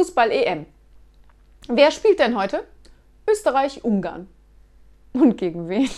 Fußball-EM. Wer spielt denn heute? Österreich-Ungarn. Und gegen wen?